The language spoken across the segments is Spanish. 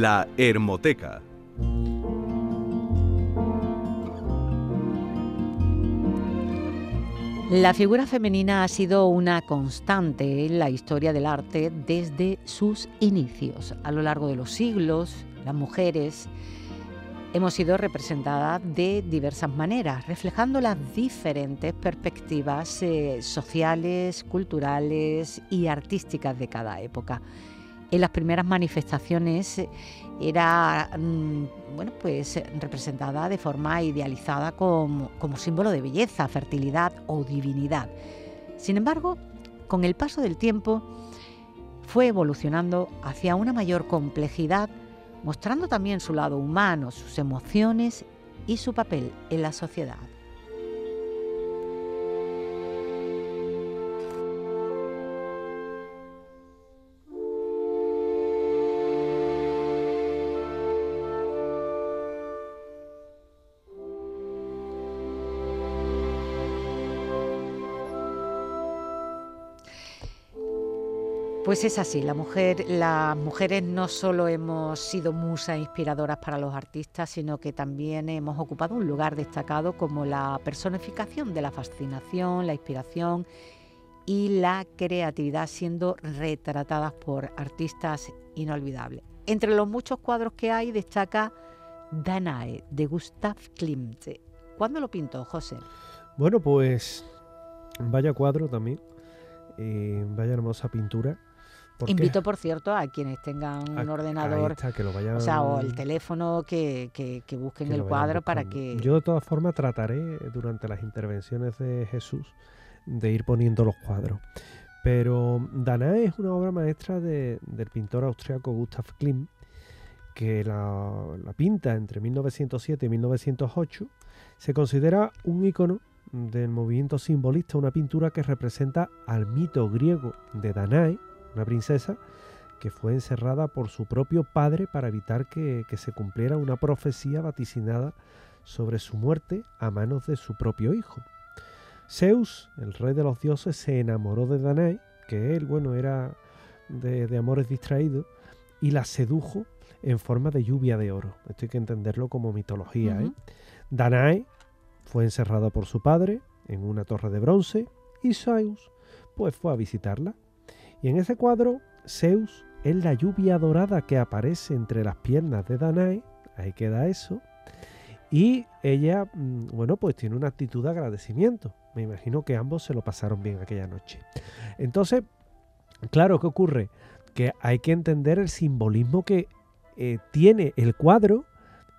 La Hermoteca. La figura femenina ha sido una constante en la historia del arte desde sus inicios. A lo largo de los siglos, las mujeres hemos sido representadas de diversas maneras, reflejando las diferentes perspectivas eh, sociales, culturales y artísticas de cada época en las primeras manifestaciones era mm, bueno, pues, representada de forma idealizada como, como símbolo de belleza, fertilidad o divinidad. Sin embargo, con el paso del tiempo fue evolucionando hacia una mayor complejidad, mostrando también su lado humano, sus emociones y su papel en la sociedad. Pues es así, la mujer, las mujeres no solo hemos sido musas inspiradoras para los artistas, sino que también hemos ocupado un lugar destacado como la personificación de la fascinación, la inspiración y la creatividad, siendo retratadas por artistas inolvidables. Entre los muchos cuadros que hay destaca Danae de Gustav Klimt. ¿Cuándo lo pintó, José? Bueno, pues vaya cuadro también, eh, vaya hermosa pintura Invito, por cierto, a quienes tengan un ordenador o, sea, o el teléfono que, busquen el cuadro para que... Yo de todas formas trataré durante las intervenciones de Jesús de ir poniendo los cuadros. Pero Danae es una obra maestra del pintor austriaco Gustav Klimt, que la, la, pinta entre 1907 y 1908. Se considera un ícono del movimiento simbolista, una pintura que representa al mito griego de Danae, una princesa que fue encerrada por su propio padre para evitar que, se cumpliera una profecía vaticinada sobre su muerte a manos de su propio hijo. Zeus, el rey de los dioses, se enamoró de Danae, que él, bueno, era de, amores distraídos, y la sedujo en forma de lluvia de oro. Esto hay que entenderlo como mitología. ¿eh? Danae fue encerrada por su padre en una torre de bronce y Zeus pues fue a visitarla y en ese cuadro, Zeus es la lluvia dorada que aparece entre las piernas de Danae, ahí queda eso, y ella, mm, bueno, pues tiene una actitud de agradecimiento. Me imagino que ambos se lo pasaron bien aquella noche. Entonces, claro, ¿qué ocurre? Que hay que entender el simbolismo que eh, tiene el cuadro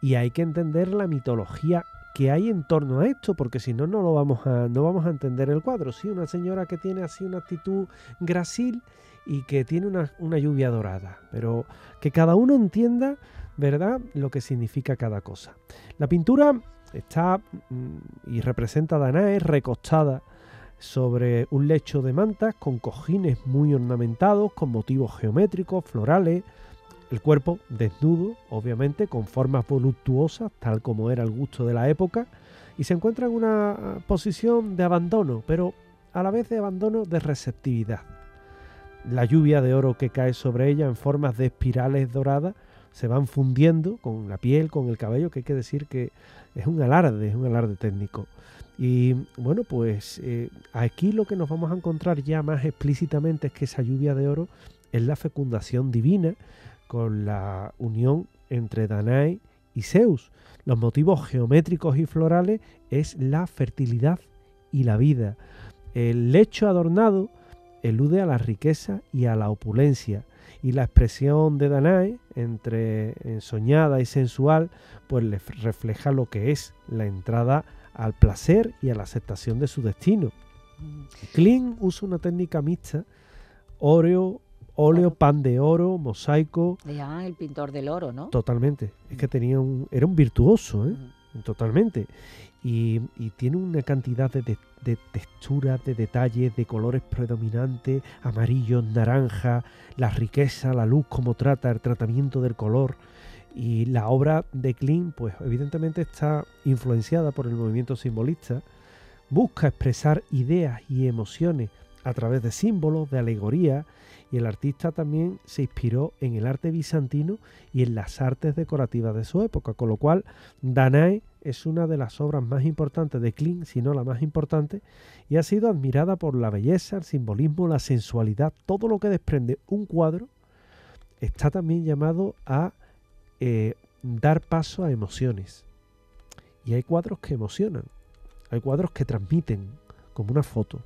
y hay que entender la mitología que hay en torno a esto, porque si no, no lo vamos a, no vamos a entender el cuadro. Sí, una señora que tiene así una actitud grasil y que tiene una, lluvia dorada, pero que cada uno entienda, ¿verdad?, lo que significa cada cosa. La pintura está mm, y representa a Danae recostada sobre un lecho de mantas con cojines muy ornamentados, con motivos geométricos, florales, el cuerpo desnudo, obviamente, con formas voluptuosas, tal como era el gusto de la época, y se encuentra en una posición de abandono, pero a la vez de abandono de receptividad. La lluvia de oro que cae sobre ella en formas de espirales doradas se van fundiendo con la piel, con el cabello, que hay que decir que es un alarde, es un alarde técnico. Y bueno, pues eh, aquí lo que nos vamos a encontrar ya más explícitamente es que esa lluvia de oro es la fecundación divina, con la unión entre Danae y Zeus. Los motivos geométricos y florales es la fertilidad y la vida. El lecho adornado elude a la riqueza y a la opulencia. Y la expresión de Danae, entre soñada y sensual, pues le refleja lo que es la entrada al placer y a la aceptación de su destino. Mm. Klein usa una técnica mixta, óleo, óleo, pan de oro, mosaico. El pintor del oro, ¿no? Totalmente. Es que tenía un, era un virtuoso, ¿eh? Totalmente. Y, tiene una cantidad de, de, texturas, de detalles, de colores predominantes, amarillo, naranja, la riqueza, la luz, cómo trata, el tratamiento del color. Y la obra de Klein, pues evidentemente está influenciada por el movimiento simbolista, busca expresar ideas y emociones a través de símbolos, de alegorías, y el artista también se inspiró en el arte bizantino y en las artes decorativas de su época, con lo cual Danae es una de las obras más importantes de Klimt, si no la más importante, y ha sido admirada por la belleza, el simbolismo, la sensualidad, todo lo que desprende un cuadro, está también llamado a eh, dar paso a emociones. Y hay cuadros que emocionan, hay cuadros que transmiten, como una foto.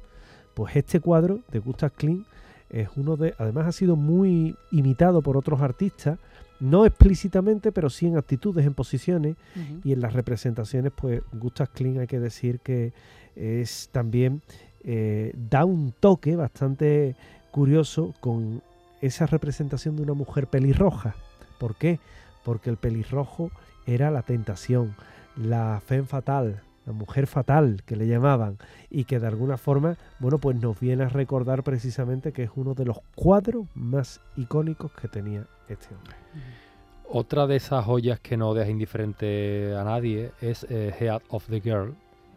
Pues este cuadro de Gustav Klimt es uno de, además ha sido muy imitado por otros artistas, no explícitamente, pero sí en actitudes, en posiciones y en las representaciones, pues Gustav Klimt hay que decir que es también eh, da un toque bastante curioso con esa representación de una mujer pelirroja. ¿Por qué? Porque el pelirrojo era la tentación, la fe fatal, la mujer fatal que le llamaban y que de alguna forma, bueno, pues nos viene a recordar precisamente que es uno de los cuadros más icónicos que tenía este hombre. Otra de esas joyas que no deja indiferente a nadie es eh, Head of the Girl,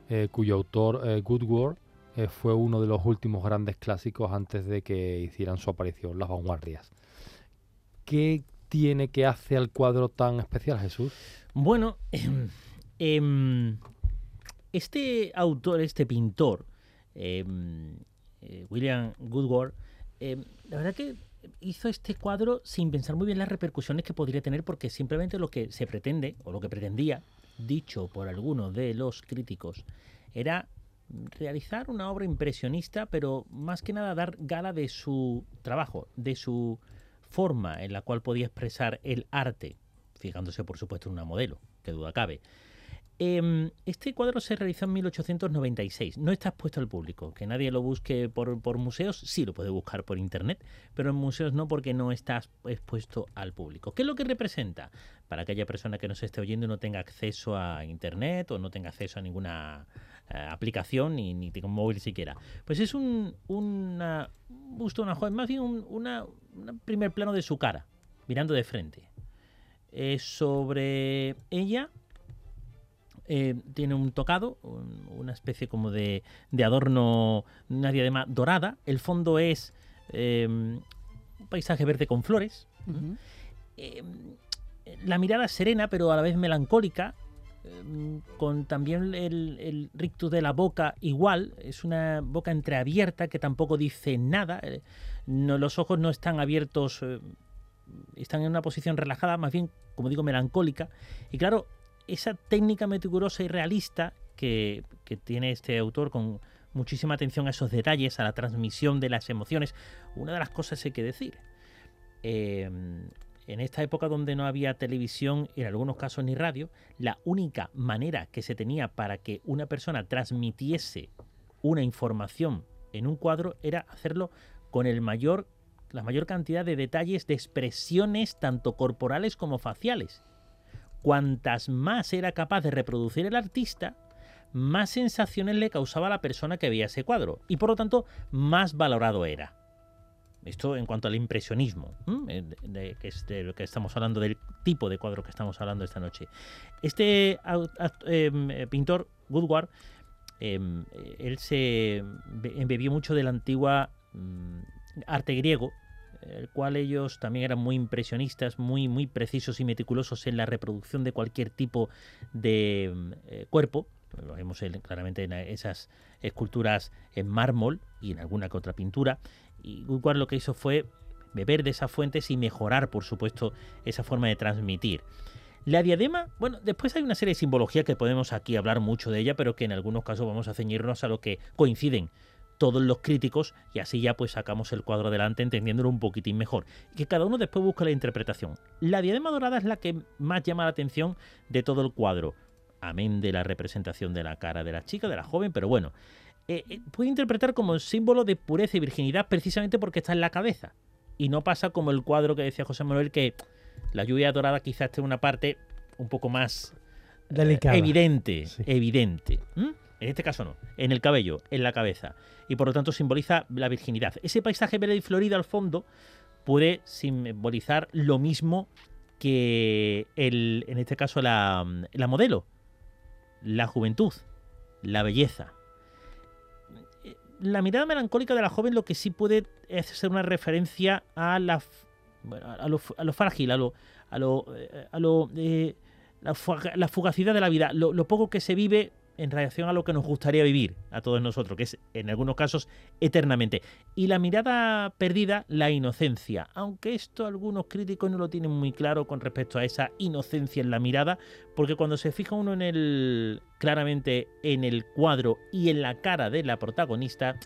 eh, cuyo autor eh, Goodward fue uno de los últimos grandes clásicos antes de que hicieran su aparición las vanguardias. ¿Qué tiene que hacer al cuadro tan especial, Jesús? Bueno, eh, este autor, este pintor, em, eh, William Goodward, em, la verdad que hizo este cuadro sin pensar muy bien las repercusiones que podría tener, porque simplemente lo que se pretende, o lo que pretendía, dicho por algunos de los críticos, era realizar una obra impresionista, pero más que nada dar gala de su trabajo, de su forma en la cual podía expresar el arte, fijándose por supuesto en una modelo, que duda cabe. Em, este cuadro se realizó en 1896. No está expuesto al público. Que nadie lo busque por, museos, sí lo puede buscar por internet, pero en museos no porque no está expuesto al público. ¿Qué es lo que representa? Para aquella persona que nos esté oyendo y no tenga acceso a internet o no tenga acceso a ninguna eh, aplicación ni, ni tenga un móvil siquiera. Pues es un una, una joven, más bien un primer plano de su cara, mirando de frente. Sobre ella eh, tiene un tocado, una especie como de, adorno, una diadema dorada. El fondo es em, un paisaje verde con flores. Em, la mirada serena, pero a la vez melancólica, em, con también el, rictus de la boca igual, es una boca entreabierta que tampoco dice nada, eh, no, los ojos no están abiertos, eh, están en una posición relajada, más bien, como digo, melancólica, y claro, esa técnica meticulosa y realista que, tiene este autor con muchísima atención a esos detalles, a la transmisión de las emociones, una de las cosas hay que decir. Em, en esta época donde no había televisión en algunos casos ni radio, la única manera que se tenía para que una persona transmitiese una información en un cuadro era hacerlo con el mayor, la mayor cantidad de detalles de expresiones tanto corporales como faciales cuantas más era capaz de reproducir el artista, más sensaciones le causaba a la persona que veía ese cuadro y por lo tanto más valorado era. Esto en cuanto al impresionismo, eh, de, lo que estamos hablando, del tipo de cuadro que estamos hablando esta noche. Este em, pintor, Woodward, em, él se embebió mucho de la antigua mm, arte griego, el cual ellos también eran muy impresionistas, muy, muy precisos y meticulosos en la reproducción de cualquier tipo de mm, eh, cuerpo. Lo vemos claramente en esas esculturas en mármol y en alguna que otra pintura. Y Woodward lo que hizo fue beber de esas fuentes y mejorar, por supuesto, esa forma de transmitir. La diadema, bueno, después hay una serie de simbología que podemos aquí hablar mucho de ella, pero que en algunos casos vamos a ceñirnos a lo que coinciden todos los críticos y así ya pues sacamos el cuadro adelante entendiéndolo un poquitín mejor. Y que cada uno después busca la interpretación. La diadema dorada es la que más llama la atención de todo el cuadro. Amén de la representación de la cara de la chica, de la joven, pero bueno. Eh, eh, puede interpretar como símbolo de pureza y virginidad precisamente porque está en la cabeza. Y no pasa como el cuadro que decía José Manuel que la lluvia dorada quizás esté en una parte un poco más eh, evidente. Evidente. En este caso no, en el cabello, en la cabeza. Y por lo tanto simboliza la virginidad. Ese paisaje verde y florido al fondo puede simbolizar lo mismo que el, en este caso la, modelo, la juventud, la belleza. la mirada melancólica de la joven lo que sí puede es ser una referencia a la a, lo, frágil, a lo, a lo, eh, a lo eh, la, fugacidad de la vida, lo, poco que se vive en relación a lo que nos gustaría vivir a todos nosotros, que es en algunos casos eternamente. Y la mirada perdida, la inocencia, aunque esto algunos críticos no lo tienen muy claro con respecto a esa inocencia en la mirada, porque cuando se fija uno en el claramente en el cuadro y en la cara de la protagonista,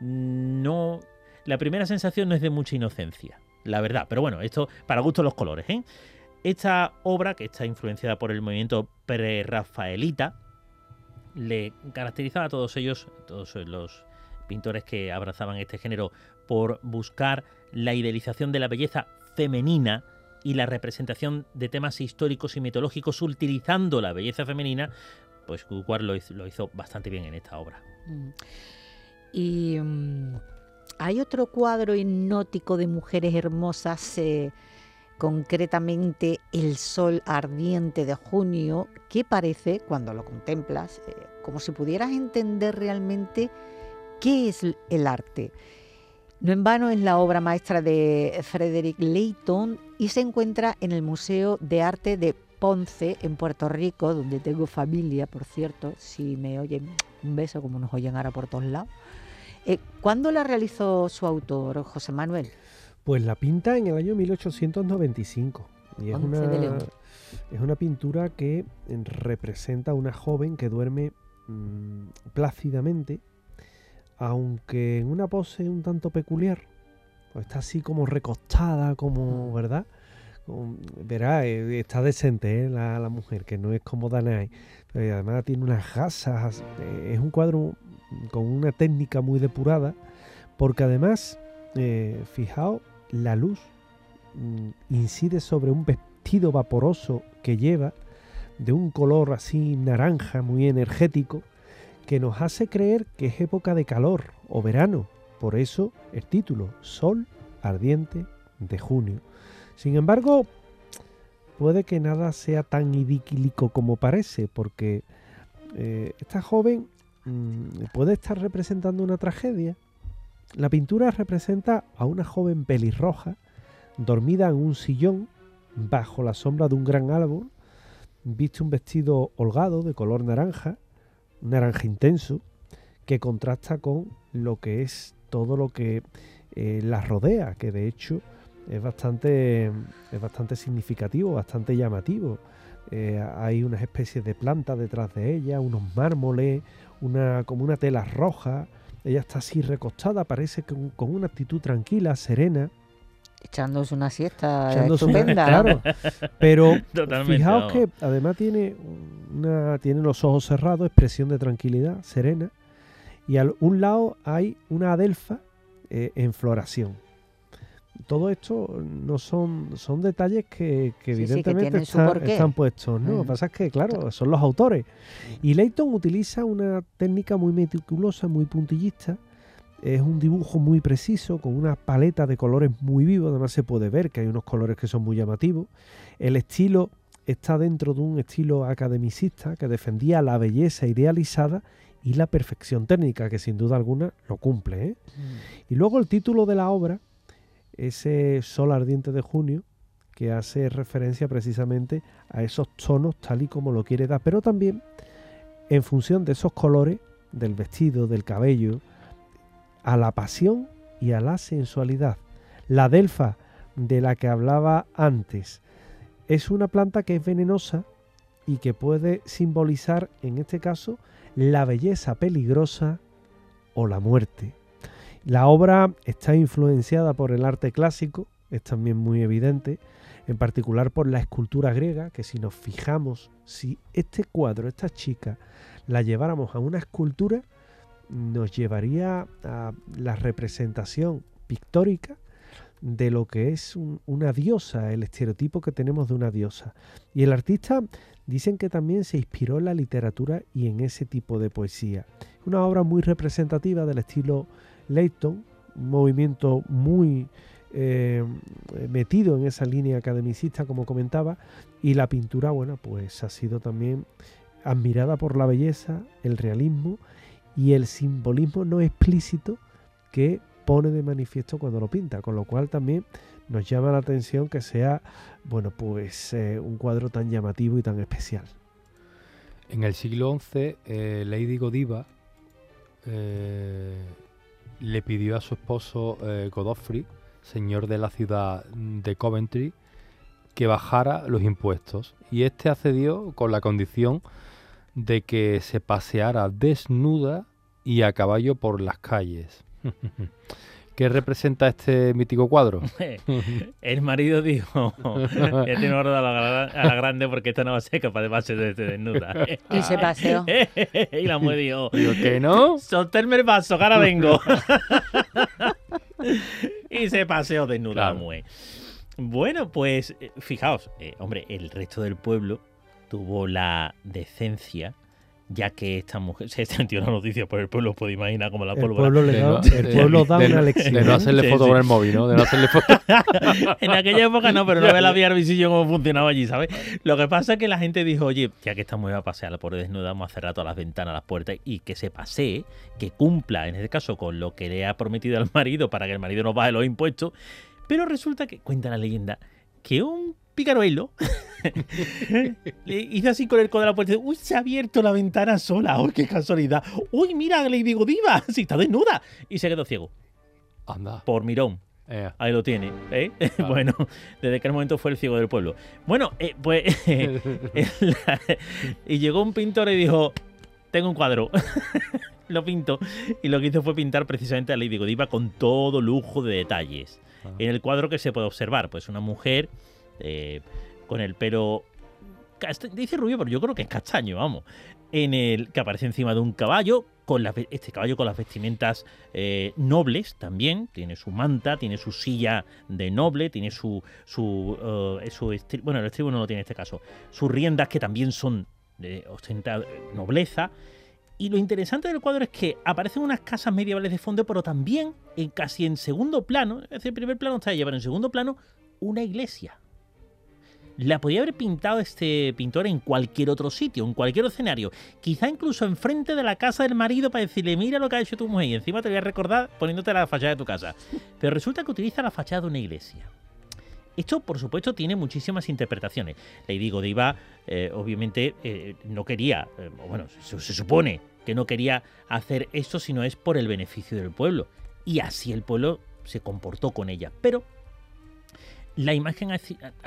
no la primera sensación no es de mucha inocencia, la verdad, pero bueno, esto para gusto los colores, ¿eh? Esta obra, que está influenciada por el movimiento pre-rafaelita, le caracterizaba a todos ellos, todos los pintores que abrazaban este género, por buscar la idealización de la belleza femenina y la representación de temas históricos y mitológicos utilizando la belleza femenina, pues Guguar lo hizo, lo hizo bastante bien en esta obra. Mm. Y mm, hay otro cuadro hipnótico de mujeres hermosas eh, concretamente el sol ardiente de junio, que parece, cuando lo contemplas, eh, como si pudieras entender realmente qué es el arte. No en vano es la obra maestra de Frederick Layton y se encuentra en el Museo de Arte de Ponce, en Puerto Rico, donde tengo familia, por cierto, si me oyen un beso como nos oyen ahora por todos lados. Eh, ¿Cuándo la realizó su autor, José Manuel? Pues la pinta en el año 1895. Y es una, es una pintura que representa a una joven que duerme mm, plácidamente, aunque en una pose un tanto peculiar. Está así como recostada, como, ¿verdad? verá, eh, está decente ¿eh? la, mujer, que no es como Danae. Pero además tiene unas gasas. Eh, es un cuadro con una técnica muy depurada, porque además, fijaos, la luz mm, incide sobre un vestido vaporoso que lleva, de un color así naranja, muy energético, que nos hace creer que es época de calor o verano. Por eso el título, Sol ardiente de junio. Sin embargo, puede que nada sea tan idílico como parece, porque eh, esta joven mm, puede estar representando una tragedia, la pintura representa a una joven pelirroja dormida en un sillón bajo la sombra de un gran árbol, viste un vestido holgado de color naranja, naranja intenso, que contrasta con lo que es todo lo que eh, la rodea, que de hecho es bastante, es bastante significativo, bastante llamativo. Eh, hay unas especies de plantas detrás de ella, unos mármoles, una, como una tela roja, ella está así recostada, parece con, con una actitud tranquila, serena. Echándose una siesta estupenda. claro. Pero fijaos que además tiene, una, tiene los ojos cerrados, expresión de tranquilidad, serena. Y al un lado hay una adelfa eh, en floración todo esto no son, son detalles que, evidentemente están, puestos, ¿no? Lo que mm. pasa es que, claro, son los autores. Y Leighton utiliza una técnica muy meticulosa, muy puntillista. Es un dibujo muy preciso, con una paleta de colores muy vivos. Además, se puede ver que hay unos colores que son muy llamativos. El estilo está dentro de un estilo academicista que defendía la belleza idealizada y la perfección técnica, que sin duda alguna lo cumple. ¿eh? Mm. Y luego el título de la obra ese sol ardiente de junio que hace referencia precisamente a esos tonos tal y como lo quiere dar, pero también en función de esos colores del vestido, del cabello, a la pasión y a la sensualidad. La delfa de la que hablaba antes es una planta que es venenosa y que puede simbolizar, en este caso, la belleza peligrosa o la muerte. La obra está influenciada por el arte clásico, es también muy evidente, en particular por la escultura griega, que si nos fijamos, si este cuadro, esta chica, la lleváramos a una escultura, nos llevaría a la representación pictórica de lo que es una diosa, el estereotipo que tenemos de una diosa. Y el artista dicen que también se inspiró en la literatura y en ese tipo de poesía. Una obra muy representativa del estilo Leighton, un movimiento muy eh, metido en esa línea academicista, como comentaba, y la pintura, bueno, pues ha sido también admirada por la belleza, el realismo y el simbolismo no explícito que pone de manifiesto cuando lo pinta, con lo cual también nos llama la atención que sea, bueno, pues eh, un cuadro tan llamativo y tan especial. En el siglo XI, eh, Lady Godiva eh, le pidió a su esposo Godofrey, señor de la ciudad de Coventry, que bajara los impuestos. Y este accedió con la condición de que se paseara desnuda y a caballo por las calles. ¿Qué representa este mítico cuadro? El marido dijo, ya tiene orden a la, a la grande porque esta no va a ser capaz de pasear desde desnuda. Y se paseó. y la mujer dijo, Digo, ¿que no? soltarme el vaso, que ahora vengo. y se paseó desnuda la mujer. Bueno, pues eh, fijaos, eh, hombre, el resto del pueblo tuvo la decencia, ya que esta mujer se extendió la noticia por el pueblo, puede imaginar como la El pólvora. pueblo, le da, el de- pueblo da de una lección. De no hacerle Sí, foto sí. con el móvil, ¿no? De no hacerle foto. en aquella época no, pero no ve la vía visillo cómo funcionaba allí, ¿sabes? Lo que pasa es que la gente dijo, oye, ya que esta mujer va a pasear por desnuda, vamos a cerrar todas las ventanas, las puertas y que se pasee, que cumpla, en este caso, con lo que le ha prometido al marido para que el marido no baje los impuestos. Pero resulta que, cuenta la leyenda, que un picaruelo le hizo así con el codo de la puerta uy, se ha abierto la ventana sola, uy, qué casualidad. Uy, mira, le digo, diva, si está desnuda. Y se quedó ciego, Anda. por mirón. Eh, Ahí lo tiene, ¿eh? Bueno, desde aquel momento fue el ciego del pueblo. Bueno, eh, pues. la- y llegó un pintor y dijo: Tengo un cuadro. lo pinto. Y lo que hizo fue pintar precisamente a Lady Godiva con todo lujo de detalles. Ah. En el cuadro que se puede observar, pues una mujer eh, con el pelo. Dice rubio, pero yo creo que es castaño, vamos. En el que aparece encima de un caballo, con la este caballo con las vestimentas eh, nobles también. Tiene su manta, tiene su silla de noble, tiene su. su, estri- bueno, el estribo no lo tiene en este caso. Sus riendas que también son de ostenta nobleza. Y lo interesante del cuadro es que aparecen unas casas medievales de fondo, pero también en casi en segundo plano, es decir, en primer plano está ella, pero en segundo plano, una iglesia. La podía haber pintado este pintor en cualquier otro sitio, en cualquier escenario. Quizá incluso enfrente de la casa del marido para decirle, mira lo que ha hecho tu mujer y encima te voy a recordar poniéndote la fachada de tu casa. Pero resulta que utiliza la fachada de una iglesia. Esto, por supuesto, tiene muchísimas interpretaciones. Lady Godiva, eh, obviamente, eh, no quería, eh, bueno, se, se supone que no quería hacer esto, sino es por el beneficio del pueblo. Y así el pueblo se comportó con ella. Pero la imagen ha,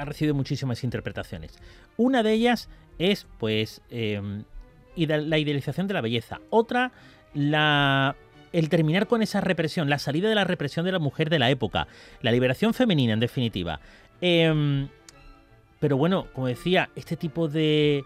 recibido muchísimas interpretaciones. Una de ellas es, pues, ide- la idealización de la belleza. Otra, la el terminar con esa represión, la salida de la represión de la mujer de la época, la liberación femenina, en definitiva. Em, pero bueno, como decía, este tipo de,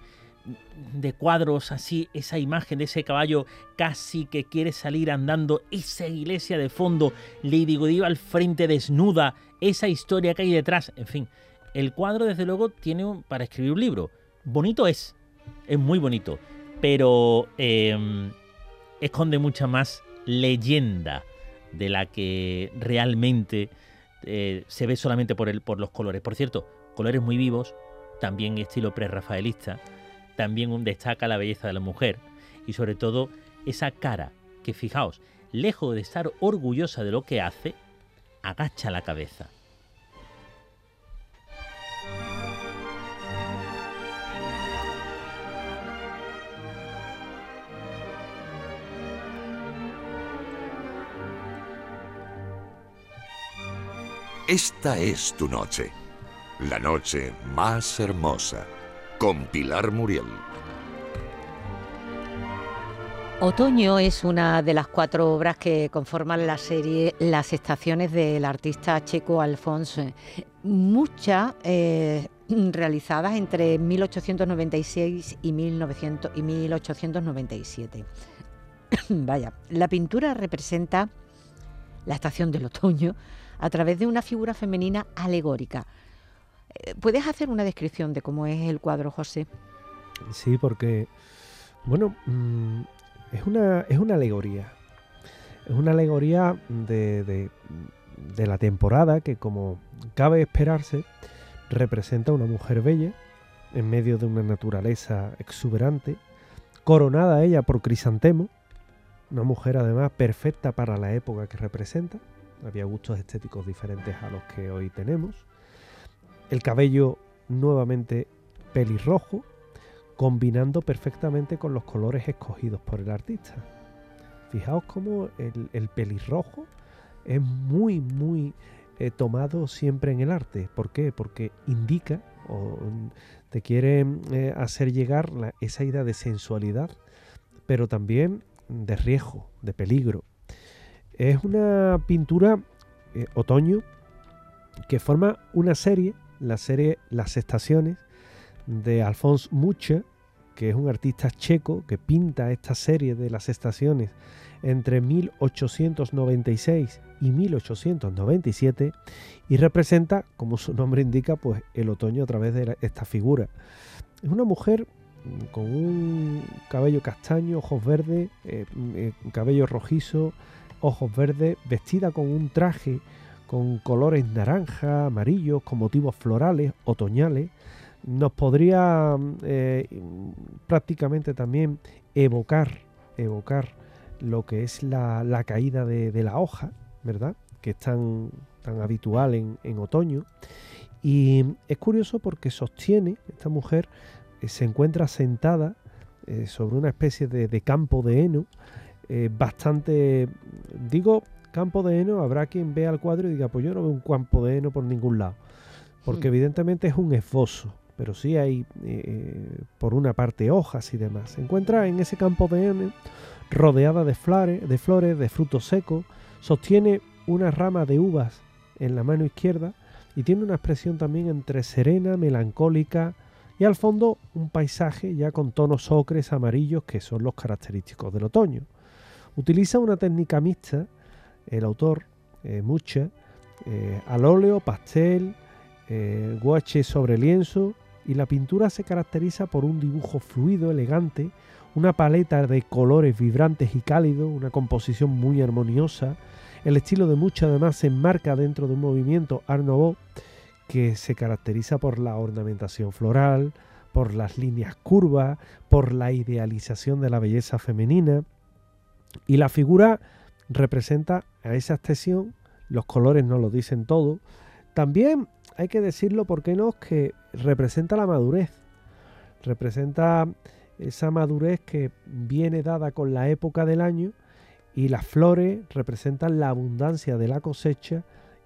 de cuadros así, esa imagen de ese caballo casi que quiere salir andando, esa iglesia de fondo, Lady Godiva al frente desnuda, esa historia que hay detrás, en fin, el cuadro desde luego tiene un- para escribir un libro. Bonito es, es muy bonito, pero em, esconde mucha más leyenda de la que realmente eh, se ve solamente por, el, por los colores. Por cierto, colores muy vivos, también estilo prerrafaelista, también destaca la belleza de la mujer y sobre todo esa cara que fijaos, lejos de estar orgullosa de lo que hace, agacha la cabeza. Esta es tu noche, la noche más hermosa, con Pilar Muriel. Otoño es una de las cuatro obras que conforman la serie Las estaciones del artista checo Alphonse. Muchas eh, realizadas entre 1896 y, 1900 y 1897. Vaya, la pintura representa la estación del otoño a través de una figura femenina alegórica. Eh, ¿Puedes hacer una descripción de cómo es el cuadro, José? Sí, porque, bueno, mm, es, una, es una alegoría. Es una alegoría de, de- de la temporada que, como cabe esperarse, representa a una mujer bella en medio de una naturaleza exuberante, coronada ella por crisantemo, una mujer además perfecta para la época que representa, había gustos estéticos diferentes a los que hoy tenemos, el cabello nuevamente pelirrojo, combinando perfectamente con los colores escogidos por el artista. Fijaos cómo el, pelirrojo es muy, muy eh, tomado siempre en el arte. ¿Por qué? Porque indica o te quiere eh, hacer llegar esa idea de sensualidad, pero también de riesgo, de peligro. Es una pintura eh, otoño que forma una serie, la serie Las Estaciones, de Alphonse Mucha, que es un artista checo que pinta esta serie de las estaciones entre 1896 y 1897 y representa, como su nombre indica, pues el otoño a través de esta figura. Es una mujer con un cabello castaño, ojos verdes, eh, eh, cabello rojizo, ojos verdes, vestida con un traje con colores naranja, amarillos, con motivos florales, otoñales, nos podría eh, prácticamente también evocar, evocar lo que es la, caída de, la hoja, ¿verdad? Que es tan, tan habitual en, otoño. Y es curioso porque sostiene, esta mujer eh, se encuentra sentada eh, sobre una especie de, campo de heno, bastante, digo campo de heno, habrá quien vea el cuadro y diga, pues yo no veo un campo de heno por ningún lado, porque hmm. evidentemente es un esbozo, pero sí hay eh, por una parte hojas y demás. Se encuentra en ese campo de heno rodeada de flores, de frutos secos, sostiene una rama de uvas en la mano izquierda y tiene una expresión también entre serena, melancólica y al fondo un paisaje ya con tonos ocres, amarillos que son los característicos del otoño. Utiliza una técnica mixta el autor, eh, Mucha, eh, al óleo, pastel, guache sobre lienzo y la pintura se caracteriza por un dibujo fluido, elegante, una paleta de colores vibrantes y cálidos, una composición muy armoniosa. El estilo de Mucha además se enmarca dentro de un movimiento Art Nouveau que se caracteriza por la ornamentación floral, por las líneas curvas, por la idealización de la belleza femenina. Y la figura representa a esa extensión, los colores no lo dicen todo. También hay que decirlo, ¿por qué no? Que representa la madurez, representa esa madurez que viene dada con la época del año y las flores representan la abundancia de la cosecha,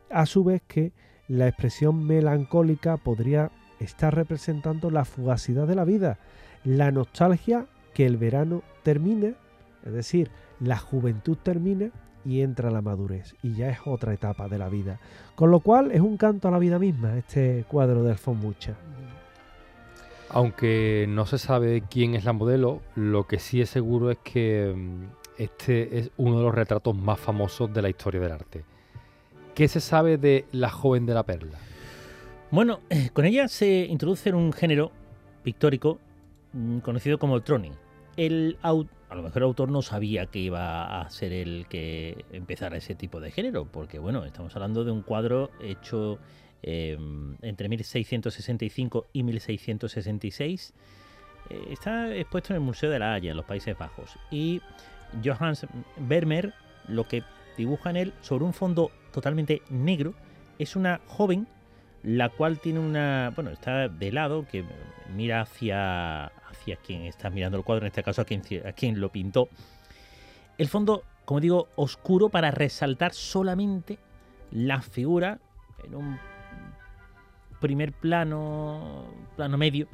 a su vez que la expresión melancólica podría estar representando la fugacidad de la vida, la nostalgia que el verano termina, es decir, la juventud termina y entra la madurez y ya es otra etapa de la vida. Con lo cual es un canto a la vida misma este cuadro de Alfonso Mucha. Aunque no se sabe quién es la modelo, lo que sí es seguro es que mm, este es uno de los retratos más famosos de la historia del arte. ¿Qué se sabe de la joven de la perla? Bueno, eh, con ella se introduce en un género pictórico mm, conocido como el troning. El, a lo mejor el autor no sabía que iba a ser el que empezara ese tipo de género, porque bueno, estamos hablando de un cuadro hecho em, entre 1665 y 1666. Eh, está expuesto en el Museo de la Haya, en los Países Bajos. Y Johannes Vermeer lo que dibuja en él sobre un fondo totalmente negro es una joven la cual tiene una, bueno, está de lado, que mira hacia, hacia quien está mirando el cuadro, en este caso a quien, lo pintó. El fondo, como digo, oscuro para resaltar solamente la figura en un primer plano, plano medio,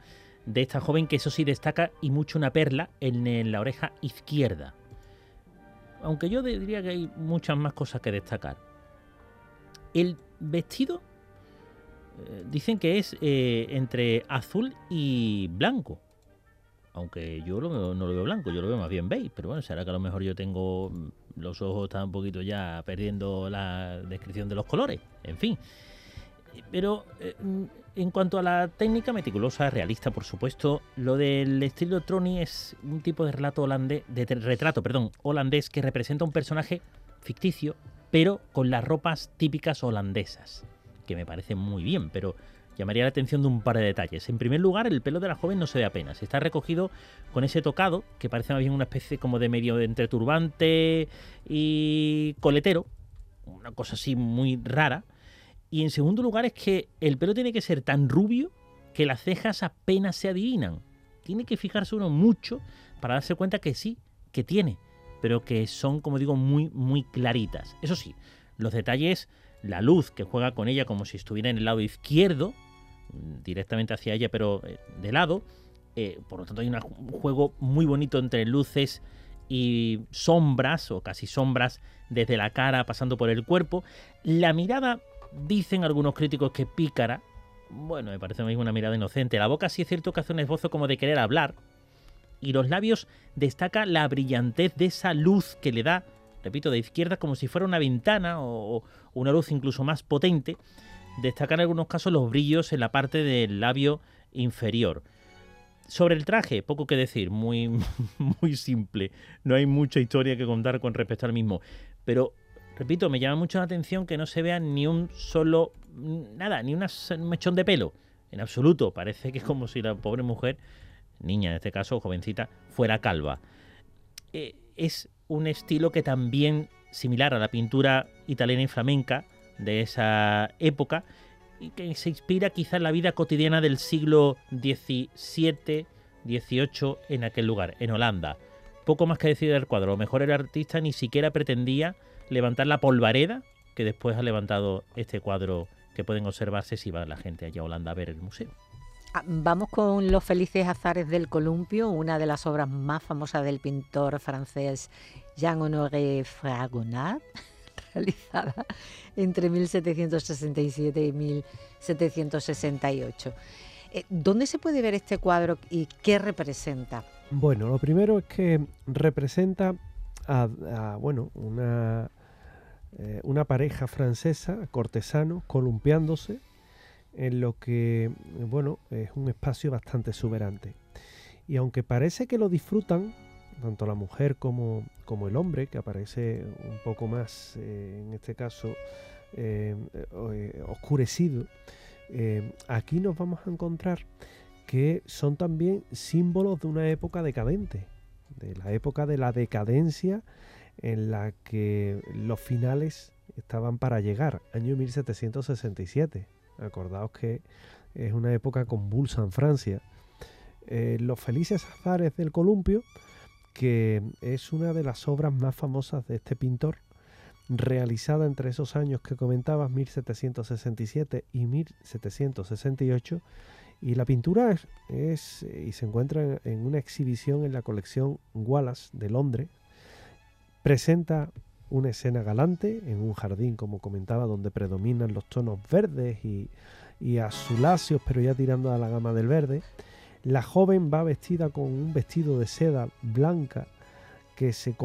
de esta joven que eso sí destaca y mucho una perla en la oreja izquierda. Aunque yo diría que hay muchas más cosas que destacar. El vestido eh, dicen que es eh, entre azul y blanco. Aunque yo no lo veo blanco, yo lo veo más bien beige. Pero bueno, será que a lo mejor yo tengo mm, los ojos están un poquito ya perdiendo la descripción de los colores. En fin. Pero eh, mm, en cuanto a la técnica meticulosa, realista, por supuesto, lo del estilo Troni es un tipo de relato holandés, de retrato, perdón, holandés que representa un personaje ficticio, pero con las ropas típicas holandesas que me parece muy bien, pero llamaría la atención de un par de detalles. En primer lugar, el pelo de la joven no se ve apenas. Está recogido con ese tocado, que parece más bien una especie como de medio entre turbante y coletero. Una cosa así muy rara. Y en segundo lugar es que el pelo tiene que ser tan rubio que las cejas apenas se adivinan. Tiene que fijarse uno mucho para darse cuenta que sí, que tiene, pero que son, como digo, muy, muy claritas. Eso sí, los detalles, la luz que juega con ella como si estuviera en el lado izquierdo, directamente hacia ella, pero eh, de lado. Eh, por lo tanto, hay un juego muy bonito entre luces y sombras, o casi sombras, desde la cara pasando por el cuerpo. La mirada, dicen algunos críticos que pícara. Bueno, me parece a mí una mirada inocente. La boca sí es cierto que hace un esbozo como de querer hablar. Y los labios destaca la brillantez de esa luz que le da repito, de izquierda como si fuera una ventana o, una luz incluso más potente, destacan en algunos casos los brillos en la parte del labio inferior. Sobre el traje, poco que decir, muy, muy simple. No hay mucha historia que contar con respecto al mismo. Pero, repito, me llama mucho la atención que no se vea ni un solo, nada, ni un mechón de pelo. En absoluto, parece que es como si la pobre mujer, niña en este caso, jovencita, fuera calva. Eh, es un estilo que también similar a la pintura italiana y flamenca de esa época y que se inspira quizá en la vida cotidiana del siglo XVII, XVIII en aquel lugar, en Holanda. Poco más que decir del cuadro, lo mejor el artista ni siquiera pretendía levantar la polvareda que después ha levantado este cuadro que pueden observarse si va la gente allá a Holanda a ver el museo. Ah, vamos con Los felices azares del columpio, una de las obras más famosas del pintor francés Jean-Honoré Fragonard, realizada entre 1767 y 1768. Eh, ¿Dónde se puede ver este cuadro y qué representa? Bueno, lo primero es que representa a, bueno, una, eh, una pareja francesa, cortesanos, columpiándose en lo que, bueno, es un espacio bastante exuberante. Y aunque parece que lo disfrutan, tanto la mujer como, como el hombre, que aparece un poco más, eh, en este caso, eh, eh, oscurecido, aquí nos vamos a encontrar que son también símbolos de una época decadente, de la época de la decadencia en la que los finales estaban para llegar, año 1767. Acordaos que es una época convulsa en Francia. Los felices azares del columpio, que es una de las obras más famosas de este pintor, realizada entre esos años que comentabas, 1767 y 1768, y la pintura es, y se encuentra en una exhibición en la colección Wallace de Londres. Presenta una escena galante en un jardín, como comentaba, donde predominan los tonos verdes y, azuláceos, pero ya tirando a la gama del verde. La joven va vestida con un vestido de seda blanca que se,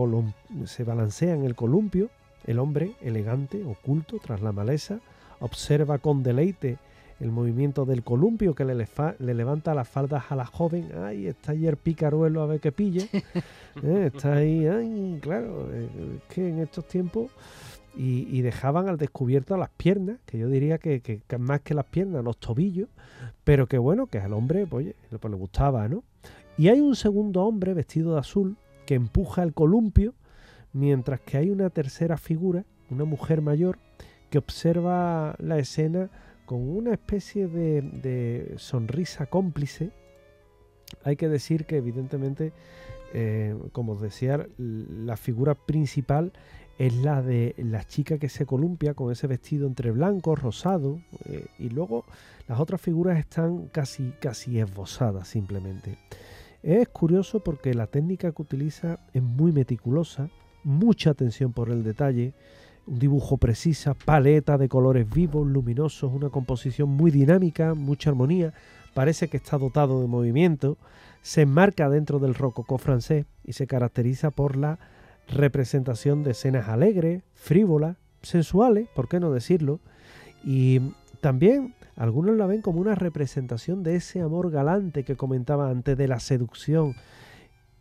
se balancea en el columpio. El hombre, elegante, oculto, tras la maleza, observa con deleite el movimiento del columpio que le, le, levanta las faldas a la joven. Ay, está ayer picaruelo a ver qué pille. Eh, está ahí, ay, claro, eh, es que en estos tiempos. Y, dejaban al descubierto las piernas, que yo diría que, más que las piernas, los tobillos, pero que bueno, que al hombre, pues, pues, le gustaba, ¿no? Y hay un segundo hombre vestido de azul que empuja el columpio, mientras que hay una tercera figura, una mujer mayor, que observa la escena con una especie de, sonrisa cómplice. Hay que decir que evidentemente, eh, como os decía, la figura principal es la de la chica que se columpia con ese vestido entre blanco, rosado, eh, y luego las otras figuras están casi, casi esbozadas simplemente. Es curioso porque la técnica que utiliza es muy meticulosa, mucha atención por el detalle, un dibujo precisa, paleta de colores vivos, luminosos, una composición muy dinámica, mucha armonía, parece que está dotado de movimiento, se enmarca dentro del rococó francés y se caracteriza por la representación de escenas alegres, frívolas, sensuales, por qué no decirlo, y también algunos la ven como una representación de ese amor galante que comentaba antes de la seducción,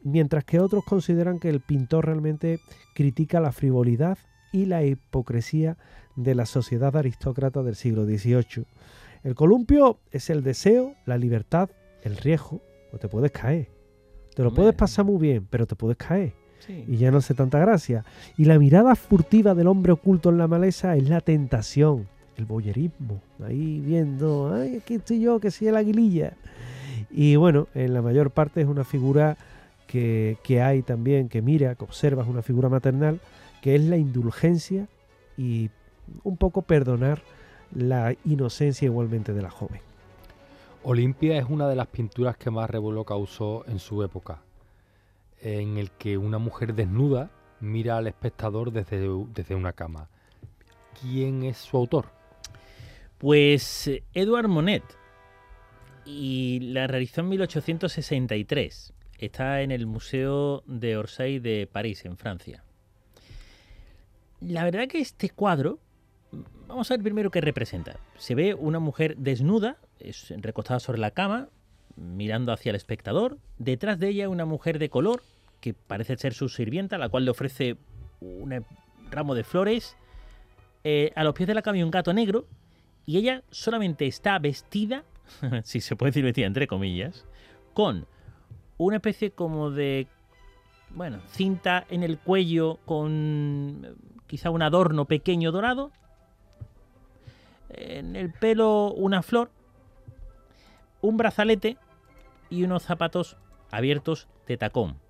mientras que otros consideran que el pintor realmente critica la frivolidad y la hipocresía de la sociedad aristócrata del siglo XVIII. El columpio es el deseo, la libertad, el riesgo, o te puedes caer. Te lo Hombre. puedes pasar muy bien, pero te puedes caer Sí. y ya no hace tanta gracia. Y la mirada furtiva del hombre oculto en la maleza es la tentación, el boyerismo. Ahí viendo, ay, aquí estoy yo, que soy el aguililla. Y bueno, en la mayor parte es una figura que, que hay también, que mira, que observa, es una figura maternal, que es la indulgencia y un poco perdonar la inocencia igualmente de la joven. Olimpia es una de las pinturas que más revuelo causó en su época, en el que una mujer desnuda mira al espectador desde, desde una cama. ¿Quién es su autor? Pues eh, Edouard Monet. Y la realizó en 1863. Está en el Museo de Orsay de París, en Francia. La verdad que este cuadro, vamos a ver primero qué representa. Se ve una mujer desnuda, es recostada sobre la cama, mirando hacia el espectador. Detrás de ella una mujer de color, que parece ser su sirvienta, la cual le ofrece un ramo de flores. Eh, a los pies de la cama hay un gato negro y ella solamente está vestida, si se puede decir vestida entre comillas, con una especie como de, bueno, cinta en el cuello con eh, quizá un adorno pequeño dorado, en el pelo una flor, un brazalete y unos zapatos abiertos de tacón.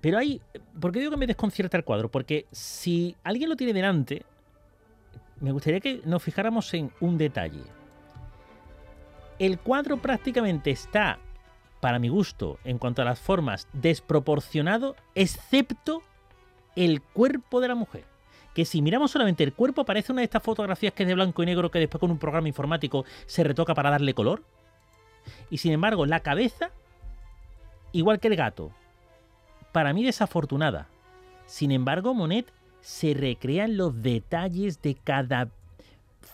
Pero hay, ¿por qué digo que me desconcierta el cuadro? Porque si alguien lo tiene delante, me gustaría que nos fijáramos en un detalle. El cuadro prácticamente está, para mi gusto, en cuanto a las formas, desproporcionado, excepto el cuerpo de la mujer. Que si miramos solamente el cuerpo, parece una de estas fotografías que es de blanco y negro que después con un programa informático se retoca para darle color. Y sin embargo, la cabeza, igual que el gato, para mí desafortunada. Sin embargo, Monet se recrean los detalles de cada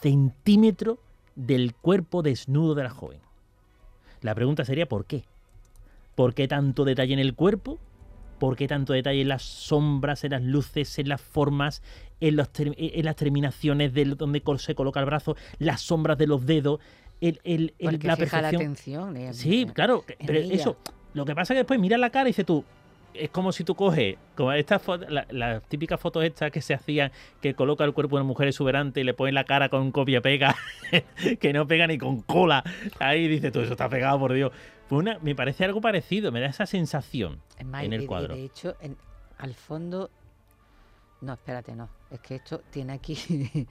centímetro del cuerpo desnudo de la joven. La pregunta sería ¿por qué? ¿Por qué tanto detalle en el cuerpo? ¿Por qué tanto detalle en las sombras, en las luces, en las formas, en, los en las terminaciones de donde se coloca el brazo, las sombras de los dedos, el, el- el- Porque la fija la perfección? atención. eh, Sí, eh, claro, en pero ella. eso, lo que pasa es que después miras la cara y dices tú, es como si tú coges, como estas fotos, la- las típicas fotos estas que se hacían, que coloca el cuerpo de una mujer exuberante y le ponen la cara con copia pega, que no pega ni con cola. Ahí dices tú, eso está pegado, por Dios. Pues una, me parece algo parecido, me da esa sensación. Es más, en el de- cuadro. De hecho, en- al fondo. No, espérate, no. Es que esto tiene aquí.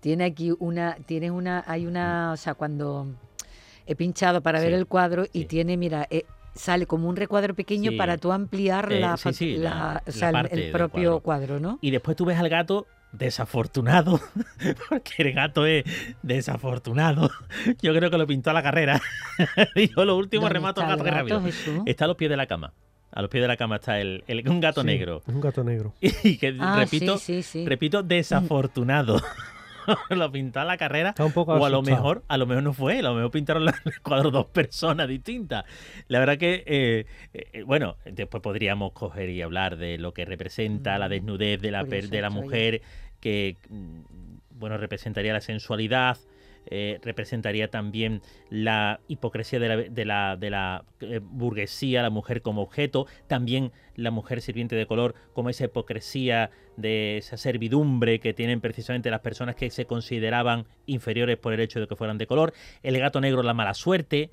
tiene aquí una. Tienes una. Hay una. O sea, cuando he pinchado para ver el cuadro y sí. tiene, mira, eh, sale como un recuadro pequeño Sí. para tú ampliar Eh, la, sí, fa- sí, la- la- o sea, la el- parte el, del propio cuadro. cuadro, ¿no? Y después tú ves al gato desafortunado, porque el gato es desafortunado. Yo creo que lo pintó a la carrera. Dijo, lo último ¿Dónde remato al gato que rápido. Jesús? Está a los pies de la cama. A los pies de la cama está el, el- un gato Sí, negro. Un gato negro. Y que Ah, repito, sí, sí, sí. repito, desafortunado. lo pintó a la carrera. Está un poco O a lo mejor, a lo mejor no fue, a lo mejor pintaron el cuadro dos personas distintas. La verdad que, eh, eh, bueno, después podríamos coger y hablar de lo que representa la Mm, desnudez de la, de la mujer, que, mm, bueno, representaría la sensualidad, eh, representaría también la hipocresía de la, de la, de la, eh, burguesía, la mujer como objeto, también la mujer sirviente de color como esa hipocresía de esa servidumbre que tienen precisamente las personas que se consideraban inferiores por el hecho de que fueran de color, el gato negro la mala suerte,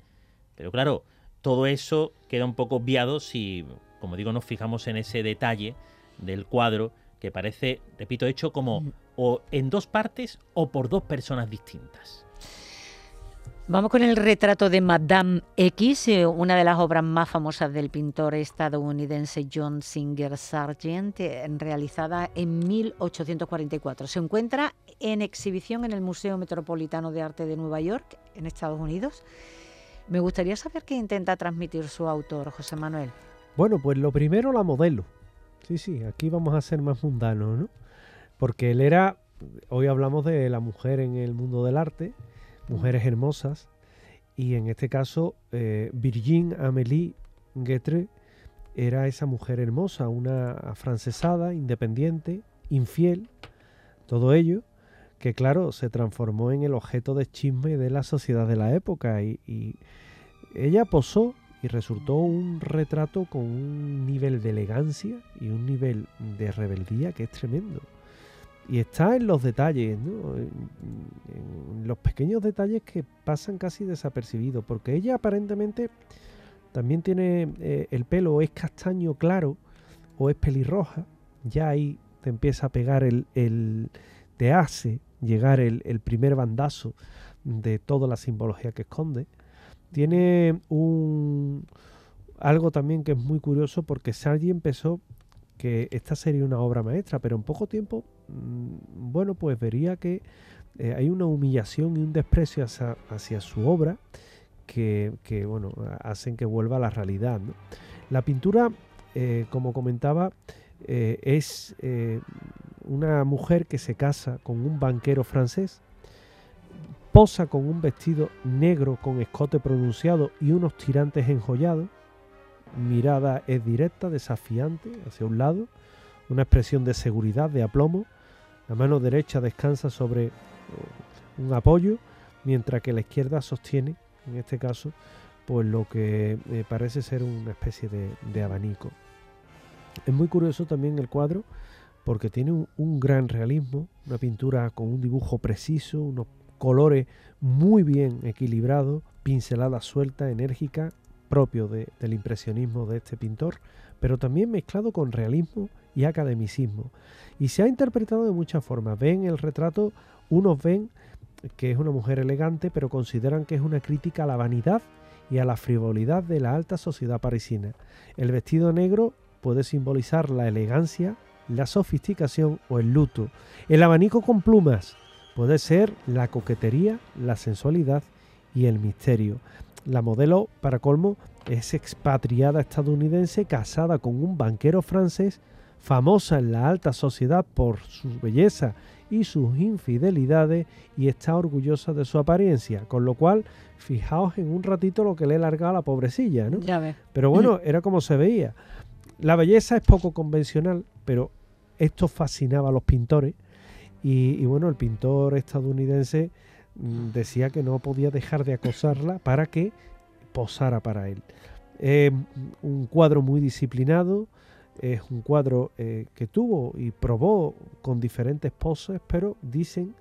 pero claro, todo eso queda un poco obviado si, como digo, nos fijamos en ese detalle del cuadro que parece, repito, hecho como Mm. o en dos partes o por dos personas distintas. Vamos con el retrato de Madame X, eh, una de las obras más famosas del pintor estadounidense John Singer Sargent, eh, realizada en 1844. Se encuentra en exhibición en el Museo Metropolitano de Arte de Nueva York, en Estados Unidos. Me gustaría saber qué intenta transmitir su autor, José Manuel. Bueno, pues lo primero la modelo. Sí, sí, aquí vamos a ser más mundanos, ¿no? Porque él era, hoy hablamos de la mujer en el mundo del arte, mujeres hermosas, y en este caso eh, Virgin Amélie Guetre era esa mujer hermosa, una afrancesada, independiente, infiel, todo ello, que claro, se transformó en el objeto de chisme de la sociedad de la época y, y ella posó y resultó un retrato con un nivel de elegancia y un nivel de rebeldía que es tremendo. Y está en los detalles, ¿no? en, los pequeños detalles que pasan casi desapercibidos, porque ella aparentemente también tiene eh, el pelo es castaño claro o es pelirroja, ya ahí te empieza a pegar el, el te hace llegar el, primer bandazo de toda la simbología que esconde. Tiene un algo también que es muy curioso porque Sargi empezó que esta sería una obra maestra, pero en poco tiempo, mm, bueno, pues vería que eh, hay una humillación y un desprecio hacia, su obra que, bueno, hacen que vuelva a la realidad. La pintura, eh, como comentaba, eh, es una mujer que se casa con un banquero francés, posa con un vestido negro con escote pronunciado y unos tirantes enjollados, mirada es directa, desafiante hacia un lado, una expresión de seguridad, de aplomo. La mano derecha descansa sobre eh, un apoyo, mientras que la izquierda sostiene, en este caso, pues lo que eh, parece ser una especie de, abanico. Es muy curioso también el cuadro porque tiene un, un, gran realismo, una pintura con un dibujo preciso, unos colores muy bien equilibrados, pinceladas sueltas, enérgicas, propio del impresionismo de este pintor, pero también mezclado con realismo y academicismo. Y se ha interpretado de muchas formas. Ven el retrato, unos ven que es una mujer elegante, pero consideran que es una crítica a la vanidad y a la frivolidad de la alta sociedad parisina. El vestido negro puede simbolizar la elegancia, la sofisticación o el luto. El abanico con plumas puede ser la coquetería, la sensualidad y el misterio. La modelo, para colmo, es expatriada estadounidense casada con un banquero francés, famosa en la alta sociedad por su belleza y sus infidelidades y está orgullosa de su apariencia, con lo cual fijaos en un ratito lo que le he largado a la pobrecilla, ¿no? Ya Pero bueno, era como se veía. La belleza es poco convencional, pero esto fascinaba a los pintores y, y bueno, el pintor estadounidense decía que no podía dejar de acosarla para que posara para él. Eh, un cuadro muy disciplinado, es un cuadro eh, que tuvo y probó con diferentes poses, pero dicen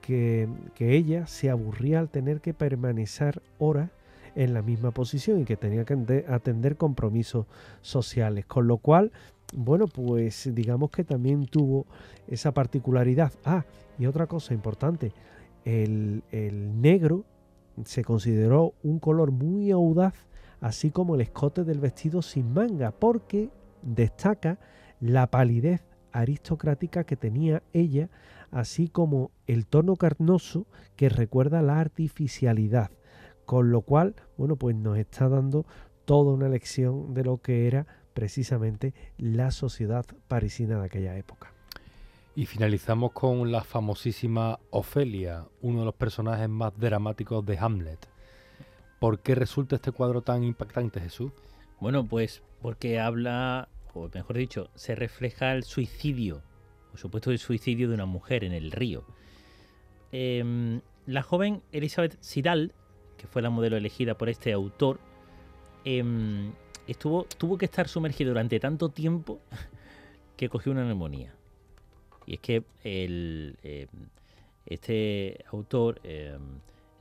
que, ella se aburría al tener que permanecer horas en la misma posición y que tenía que atender compromisos sociales, con lo cual, bueno, pues digamos que también tuvo esa particularidad. Ah, y otra cosa importante, el, negro se consideró un color muy audaz, así como el escote del vestido sin manga, porque destaca la palidez aristocrática que tenía ella, así como el tono carnoso que recuerda la artificialidad, con lo cual, bueno, pues nos está dando toda una lección de lo que era precisamente la sociedad parisina de aquella época. Y finalizamos con la famosísima Ofelia, uno de los personajes más dramáticos de Hamlet. ¿Por qué resulta este cuadro tan impactante, Jesús? Bueno, pues porque habla, o mejor dicho, se refleja el suicidio, o supuesto el suicidio de una mujer en el río. Em, la joven Elizabeth Sidal, que fue la modelo elegida por este autor, em, estuvo, tuvo que estar sumergida durante tanto tiempo que cogió una neumonía. Y es que el, eh, este autor, eh,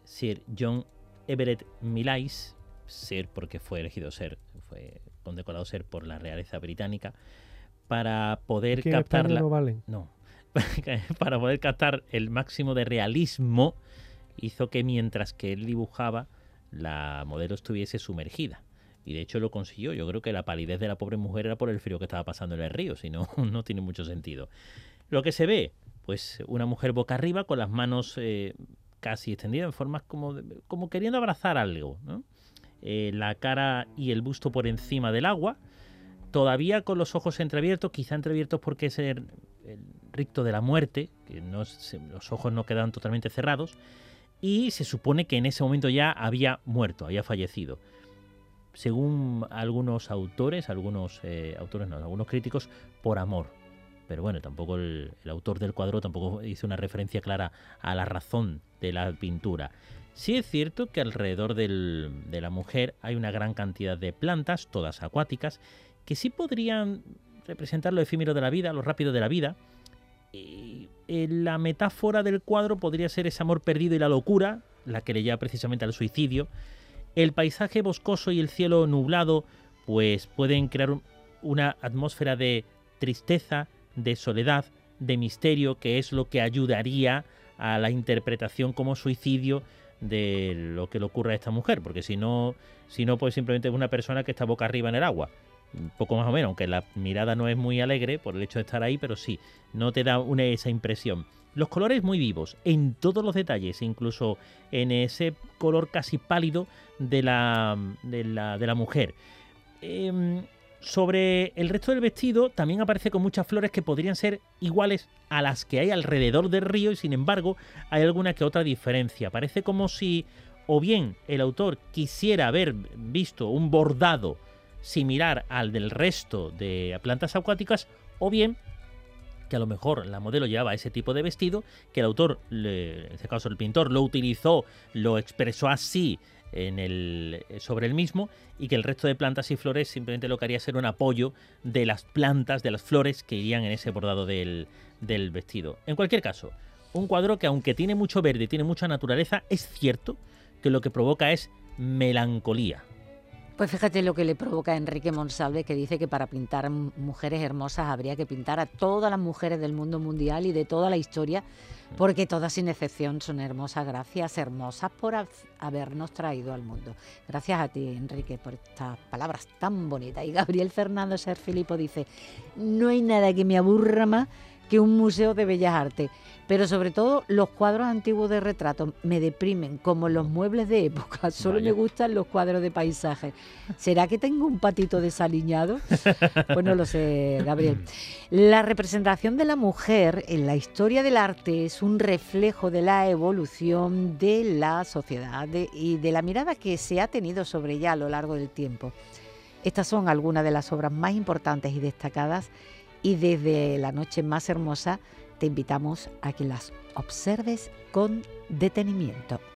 Sir John Everett Millais, Sir porque fue elegido ser, fue condecorado ser por la realeza británica, para poder captar no, valen? no para poder captar el máximo de realismo, hizo que mientras que él dibujaba, la modelo estuviese sumergida. Y de hecho lo consiguió. Yo creo que la palidez de la pobre mujer era por el frío que estaba pasando en el río, si no, no tiene mucho sentido. Lo que se ve, pues una mujer boca arriba con las manos eh, casi extendidas en formas como, como queriendo abrazar algo. Eh, la cara y el busto por encima del agua, todavía con los ojos entreabiertos, quizá entreabiertos porque es el, ricto de la muerte, que no, los ojos no quedan totalmente cerrados, y se supone que en ese momento ya había muerto, había fallecido. Según algunos autores, algunos eh, autores no, algunos críticos, por amor pero bueno, tampoco el, autor del cuadro tampoco hizo una referencia clara a la razón de la pintura. Sí es cierto que alrededor de la mujer hay una gran cantidad de plantas, todas acuáticas, que sí podrían representar lo efímero de la vida, lo rápido de la vida. Y eh, la metáfora del cuadro podría ser ese amor perdido y la locura, la que le lleva precisamente al suicidio. El paisaje boscoso y el cielo nublado, pues pueden crear una atmósfera de tristeza, de soledad, de misterio, que es lo que ayudaría a la interpretación como suicidio de lo que le ocurre a esta mujer, porque si no, si no, pues simplemente es una persona que está boca arriba en el agua, poco más o menos, aunque la mirada no es muy alegre por el hecho de estar ahí, pero sí, no te da una, esa impresión. Los colores muy vivos, en todos los detalles, incluso en ese color casi pálido de la, de la, de la mujer. Em, sobre el resto del vestido también aparece con muchas flores que podrían ser iguales a las que hay alrededor del río y sin embargo hay alguna que otra diferencia. Parece como si o bien el autor quisiera haber visto un bordado similar al del resto de plantas acuáticas o bien que a lo mejor la modelo llevaba ese tipo de vestido, que el autor, en este caso el pintor, lo utilizó, lo expresó así en el, sobre el mismo y que el resto de plantas y flores simplemente lo que haría ser un apoyo de las plantas, de las flores que irían en ese bordado del, del vestido. En cualquier caso, un cuadro que aunque tiene mucho verde, tiene mucha naturaleza, es cierto que lo que provoca es melancolía. Pues fíjate lo que le provoca a Enrique Monsalve, que dice que para pintar mujeres hermosas habría que pintar a todas las mujeres del mundo mundial y de toda la historia, porque todas sin excepción son hermosas. Gracias, hermosas, por habernos traído al mundo. Gracias a ti, Enrique, por estas palabras tan bonitas. Y Gabriel Fernando Ser Filipo dice, no hay nada que me aburra más que un museo de bellas artes. Pero sobre todo los cuadros antiguos de retrato me deprimen, como los muebles de época. Solo me gustan los cuadros de paisaje. ¿Será que tengo un patito desaliñado? Pues no lo sé, Gabriel. La representación de la mujer en la historia del arte es un reflejo de la evolución de la sociedad y de la mirada que se ha tenido sobre ella a lo largo del tiempo. Estas son algunas de las obras más importantes y destacadas y desde la noche más hermosa te invitamos a que las observes con detenimiento.